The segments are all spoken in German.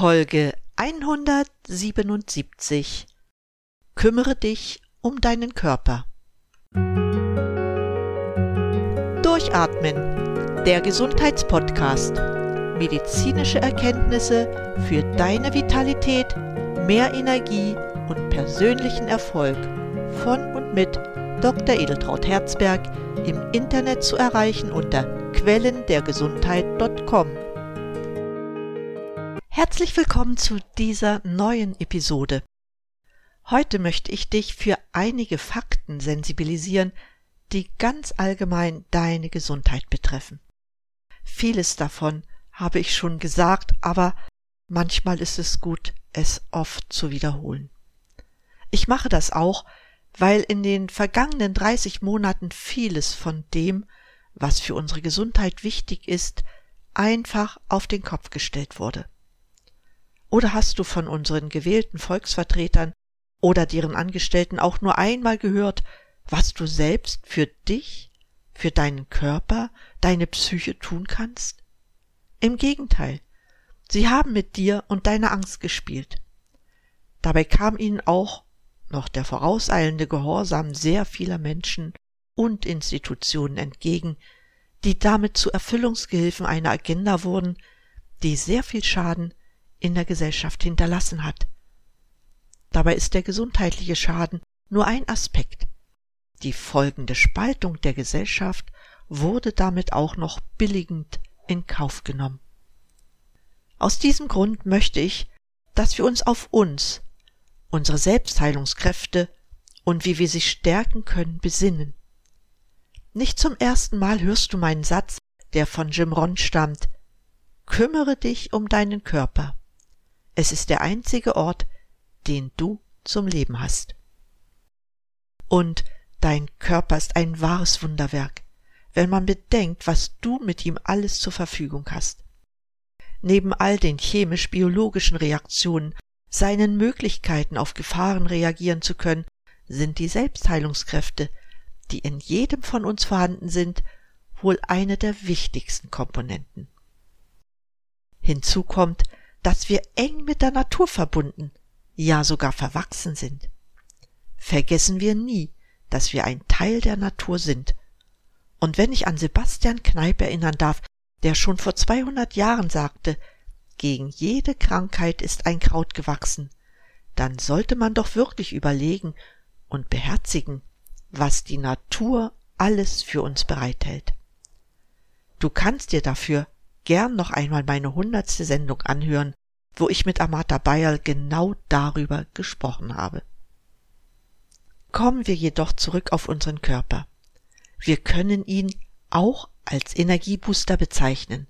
Folge 177 Kümmere dich um deinen Körper. Durchatmen, der Gesundheitspodcast. Medizinische Erkenntnisse für deine Vitalität, mehr Energie und persönlichen Erfolg von und mit Dr. Edeltraut Herzberg im Internet zu erreichen unter quellendergesundheit.com. Herzlich willkommen zu dieser neuen Episode. Heute möchte ich dich für einige Fakten sensibilisieren, die ganz allgemein deine Gesundheit betreffen. Vieles davon habe ich schon gesagt, aber manchmal ist es gut, es oft zu wiederholen. Ich mache das auch, weil in den vergangenen 30 Monaten vieles von dem, was für unsere Gesundheit wichtig ist, einfach auf den Kopf gestellt wurde. Oder hast du von unseren gewählten Volksvertretern oder deren Angestellten auch nur einmal gehört, was du selbst für dich, für deinen Körper, deine Psyche tun kannst? Im Gegenteil, sie haben mit dir und deiner Angst gespielt. Dabei kam ihnen auch noch der vorauseilende Gehorsam sehr vieler Menschen und Institutionen entgegen, die damit zu Erfüllungsgehilfen einer Agenda wurden, die sehr viel Schaden in der Gesellschaft hinterlassen hat. Dabei ist der gesundheitliche Schaden nur ein Aspekt. Die folgende Spaltung der Gesellschaft wurde damit auch noch billigend in Kauf genommen. Aus diesem Grund möchte ich, dass wir uns auf uns, unsere Selbstheilungskräfte und wie wir sie stärken können, besinnen. Nicht zum ersten Mal hörst du meinen Satz, der von Jim Ron stammt. Kümmere dich um deinen Körper. Es ist der einzige Ort, den du zum Leben hast. Und dein Körper ist ein wahres Wunderwerk, wenn man bedenkt, was du mit ihm alles zur Verfügung hast. Neben all den chemisch-biologischen Reaktionen, seinen Möglichkeiten auf Gefahren reagieren zu können, sind die Selbstheilungskräfte, die in jedem von uns vorhanden sind, wohl eine der wichtigsten Komponenten. Hinzu kommt, dass wir eng mit der Natur verbunden, ja sogar verwachsen sind. Vergessen wir nie, dass wir ein Teil der Natur sind. Und wenn ich an Sebastian Kneip erinnern darf, der schon vor 200 Jahren sagte, gegen jede Krankheit ist ein Kraut gewachsen, dann sollte man doch wirklich überlegen und beherzigen, was die Natur alles für uns bereithält. Du kannst dir dafür gern noch einmal meine hundertste Sendung anhören, wo ich mit Amata Bayerl genau darüber gesprochen habe. Kommen wir jedoch zurück auf unseren Körper. Wir können ihn auch als Energiebooster bezeichnen,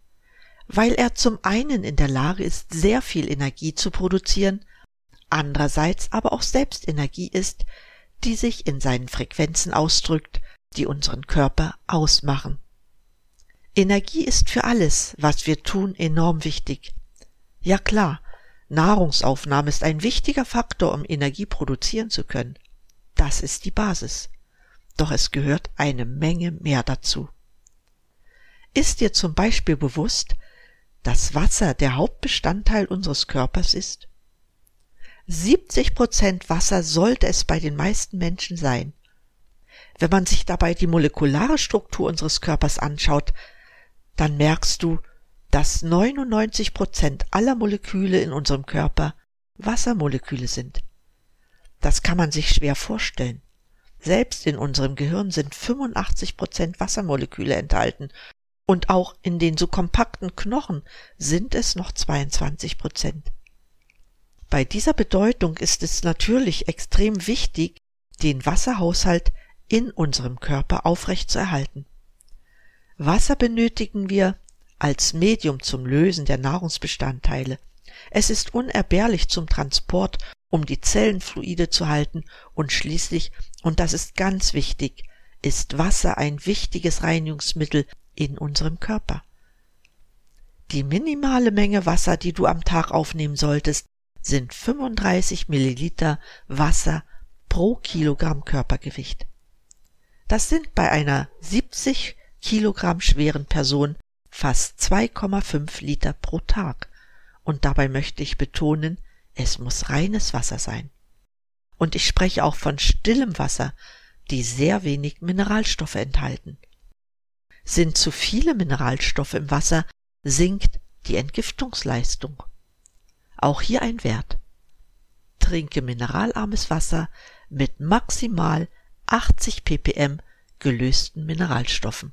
weil er zum einen in der Lage ist, sehr viel Energie zu produzieren, andererseits aber auch selbst Energie ist, die sich in seinen Frequenzen ausdrückt, die unseren Körper ausmachen. Energie ist für alles, was wir tun, enorm wichtig. Ja klar, Nahrungsaufnahme ist ein wichtiger Faktor, um Energie produzieren zu können. Das ist die Basis. Doch es gehört eine Menge mehr dazu. Ist dir zum Beispiel bewusst, dass Wasser der Hauptbestandteil unseres Körpers ist? 70 Prozent Wasser sollte es bei den meisten Menschen sein. Wenn man sich dabei die molekulare Struktur unseres Körpers anschaut, dann merkst du, dass 99 Prozent aller Moleküle in unserem Körper Wassermoleküle sind. Das kann man sich schwer vorstellen. Selbst in unserem Gehirn sind 85 Prozent Wassermoleküle enthalten und auch in den so kompakten Knochen sind es noch 22 Prozent. Bei dieser Bedeutung ist es natürlich extrem wichtig, den Wasserhaushalt in unserem Körper aufrechtzuerhalten. Wasser benötigen wir als Medium zum Lösen der Nahrungsbestandteile. Es ist unerbehrlich zum Transport, um die Zellen fluide zu halten und schließlich, und das ist ganz wichtig, ist Wasser ein wichtiges Reinigungsmittel in unserem Körper. Die minimale Menge Wasser, die du am Tag aufnehmen solltest, sind 35 Milliliter Wasser pro Kilogramm Körpergewicht. Das sind bei einer 70 Kilogramm schweren Person fast 2,5 Liter pro Tag. Und dabei möchte ich betonen, es muss reines Wasser sein. Und ich spreche auch von stillem Wasser, die sehr wenig Mineralstoffe enthalten. Sind zu viele Mineralstoffe im Wasser, sinkt die Entgiftungsleistung. Auch hier ein Wert. Trinke mineralarmes Wasser mit maximal 80 ppm gelösten Mineralstoffen.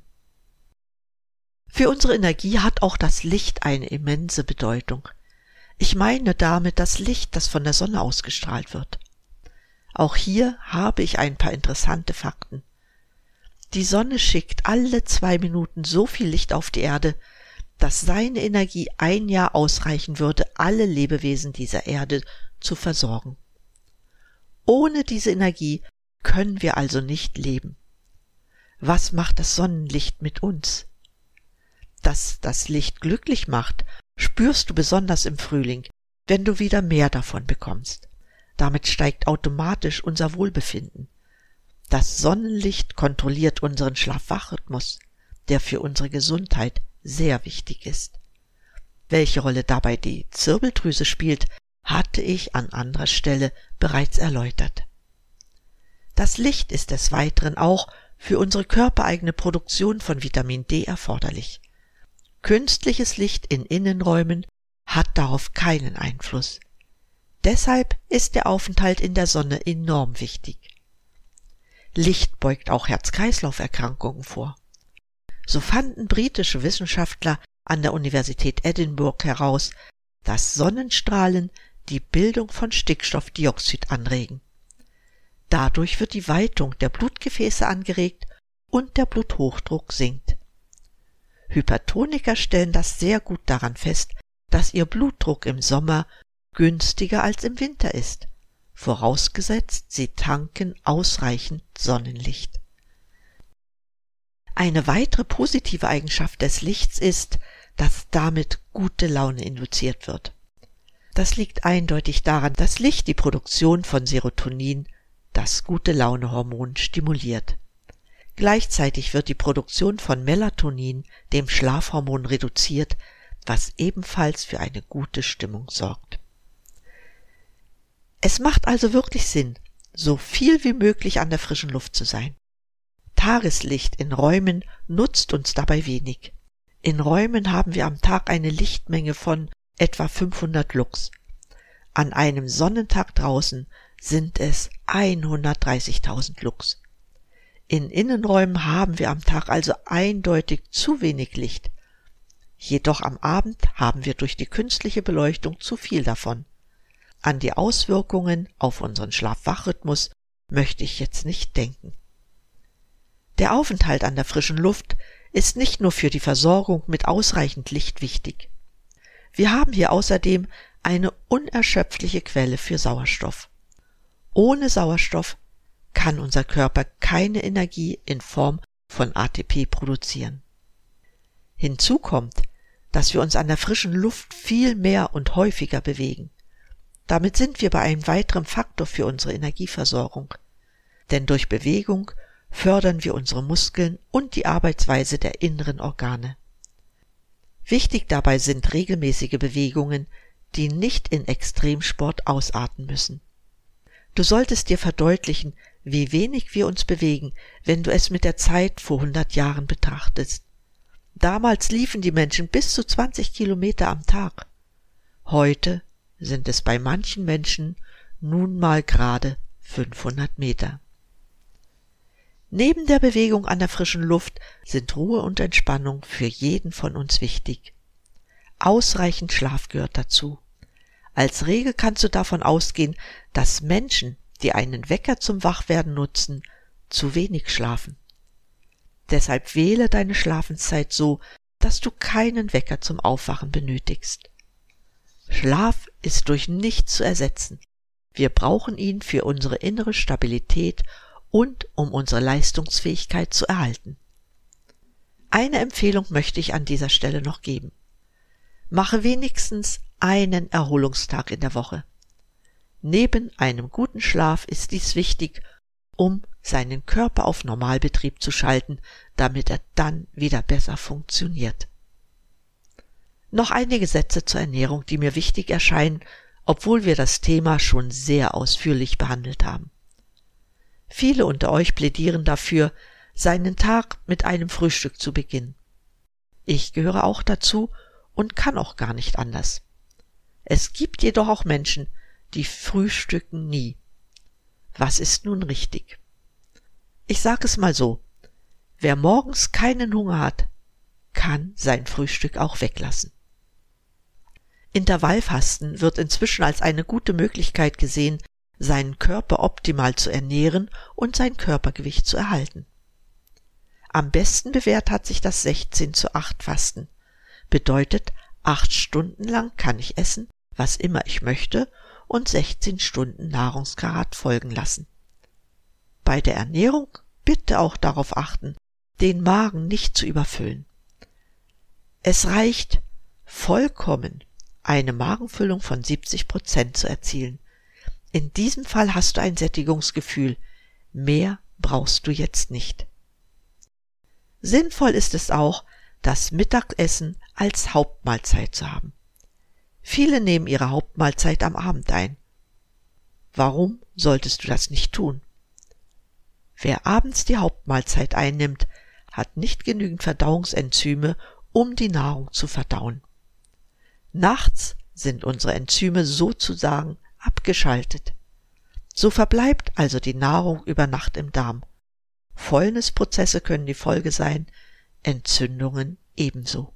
Für unsere Energie hat auch das Licht eine immense Bedeutung. Ich meine damit das Licht, das von der Sonne ausgestrahlt wird. Auch hier habe ich ein paar interessante Fakten. Die Sonne schickt alle zwei Minuten so viel Licht auf die Erde, dass seine Energie ein Jahr ausreichen würde, alle Lebewesen dieser Erde zu versorgen. Ohne diese Energie können wir also nicht leben. Was macht das Sonnenlicht mit uns? Dass das Licht glücklich macht, spürst du besonders im Frühling, wenn du wieder mehr davon bekommst. Damit steigt automatisch unser Wohlbefinden. Das Sonnenlicht kontrolliert unseren Schlaf-Wach-Rhythmus, der für unsere Gesundheit sehr wichtig ist. Welche Rolle dabei die Zirbeldrüse spielt, hatte ich an anderer Stelle bereits erläutert. Das Licht ist des Weiteren auch für unsere körpereigene Produktion von Vitamin D erforderlich. Künstliches Licht in Innenräumen hat darauf keinen Einfluss. Deshalb ist der Aufenthalt in der Sonne enorm wichtig. Licht beugt auch Herz-Kreislauf-Erkrankungen vor. So fanden britische Wissenschaftler an der Universität Edinburgh heraus, dass Sonnenstrahlen die Bildung von Stickstoffdioxid anregen. Dadurch wird die Weitung der Blutgefäße angeregt und der Bluthochdruck sinkt. Hypertoniker stellen das sehr gut daran fest, dass ihr Blutdruck im Sommer günstiger als im Winter ist, vorausgesetzt sie tanken ausreichend Sonnenlicht. Eine weitere positive Eigenschaft des Lichts ist, dass damit gute Laune induziert wird. Das liegt eindeutig daran, dass Licht die Produktion von Serotonin, das gute Launehormon, stimuliert. Gleichzeitig wird die Produktion von Melatonin, dem Schlafhormon, reduziert, was ebenfalls für eine gute Stimmung sorgt. Es macht also wirklich Sinn, so viel wie möglich an der frischen Luft zu sein. Tageslicht in Räumen nutzt uns dabei wenig. In Räumen haben wir am Tag eine Lichtmenge von etwa 500 Lux. An einem Sonnentag draußen sind es 130.000 Lux. In Innenräumen haben wir am Tag also eindeutig zu wenig Licht. Jedoch am Abend haben wir durch die künstliche Beleuchtung zu viel davon. An die Auswirkungen auf unseren Schlaf-Wach-Rhythmus möchte ich jetzt nicht denken. Der Aufenthalt an der frischen Luft ist nicht nur für die Versorgung mit ausreichend Licht wichtig. Wir haben hier außerdem eine unerschöpfliche Quelle für Sauerstoff. Ohne Sauerstoff kann unser Körper keine Energie in Form von ATP produzieren. Hinzu kommt, dass wir uns an der frischen Luft viel mehr und häufiger bewegen. Damit sind wir bei einem weiteren Faktor für unsere Energieversorgung. Denn durch Bewegung fördern wir unsere Muskeln und die Arbeitsweise der inneren Organe. Wichtig dabei sind regelmäßige Bewegungen, die nicht in Extremsport ausarten müssen. Du solltest dir verdeutlichen, wie wenig wir uns bewegen, wenn du es mit der Zeit vor hundert Jahren betrachtest. Damals liefen die Menschen bis zu 20 Kilometer am Tag. Heute sind es bei manchen Menschen nun mal gerade 500 Meter. Neben der Bewegung an der frischen Luft sind Ruhe und Entspannung für jeden von uns wichtig. Ausreichend Schlaf gehört dazu. Als Regel kannst du davon ausgehen, dass Menschen, die einen Wecker zum Wachwerden nutzen, zu wenig schlafen. Deshalb wähle deine Schlafenszeit so, dass du keinen Wecker zum Aufwachen benötigst. Schlaf ist durch nichts zu ersetzen. Wir brauchen ihn für unsere innere Stabilität und um unsere Leistungsfähigkeit zu erhalten. Eine Empfehlung möchte ich an dieser Stelle noch geben. Mache wenigstens einen Erholungstag in der Woche. Neben einem guten Schlaf ist dies wichtig, um seinen Körper auf Normalbetrieb zu schalten, damit er dann wieder besser funktioniert. Noch einige Sätze zur Ernährung, die mir wichtig erscheinen, obwohl wir das Thema schon sehr ausführlich behandelt haben. Viele unter euch plädieren dafür, seinen Tag mit einem Frühstück zu beginnen. Ich gehöre auch dazu und kann auch gar nicht anders. Es gibt jedoch auch Menschen, die frühstücken nie. Was ist nun richtig? Ich sage es mal so, wer morgens keinen Hunger hat, kann sein Frühstück auch weglassen. Intervallfasten wird inzwischen als eine gute Möglichkeit gesehen, seinen Körper optimal zu ernähren und sein Körpergewicht zu erhalten. Am besten bewährt hat sich das 16 zu 8 Fasten. Bedeutet, acht Stunden lang kann ich essen, was immer ich möchte und 16 Stunden Nahrungskarat folgen lassen. Bei der Ernährung bitte auch darauf achten, den Magen nicht zu überfüllen. Es reicht vollkommen, eine Magenfüllung von 70 Prozent zu erzielen. In diesem Fall hast du ein Sättigungsgefühl. Mehr brauchst du jetzt nicht. Sinnvoll ist es auch, das Mittagessen als Hauptmahlzeit zu haben. Viele nehmen ihre Hauptmahlzeit am Abend ein. Warum solltest du das nicht tun? Wer abends die Hauptmahlzeit einnimmt, hat nicht genügend Verdauungsenzyme, um die Nahrung zu verdauen. Nachts sind unsere Enzyme sozusagen abgeschaltet. So verbleibt also die Nahrung über Nacht im Darm. Fäulnisprozesse können die Folge sein, Entzündungen ebenso.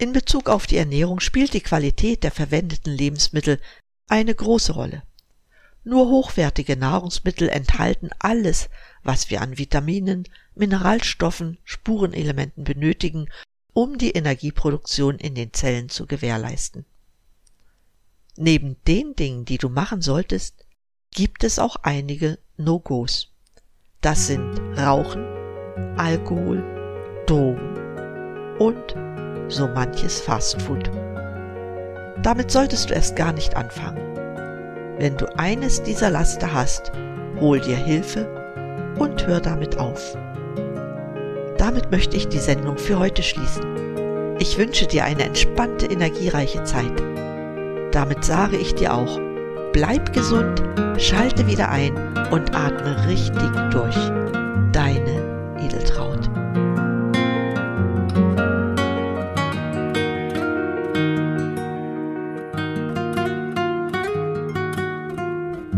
In Bezug auf die Ernährung spielt die Qualität der verwendeten Lebensmittel eine große Rolle. Nur hochwertige Nahrungsmittel enthalten alles, was wir an Vitaminen, Mineralstoffen, Spurenelementen benötigen, um die Energieproduktion in den Zellen zu gewährleisten. Neben den Dingen, die du machen solltest, gibt es auch einige No-Gos. Das sind Rauchen, Alkohol, Drogen und so manches Fastfood. Damit solltest du erst gar nicht anfangen. Wenn du eines dieser Laster hast, hol dir Hilfe und hör damit auf. Damit möchte ich die Sendung für heute schließen. Ich wünsche dir eine entspannte, energiereiche Zeit. Damit sage ich dir auch, bleib gesund, schalte wieder ein und atme richtig durch.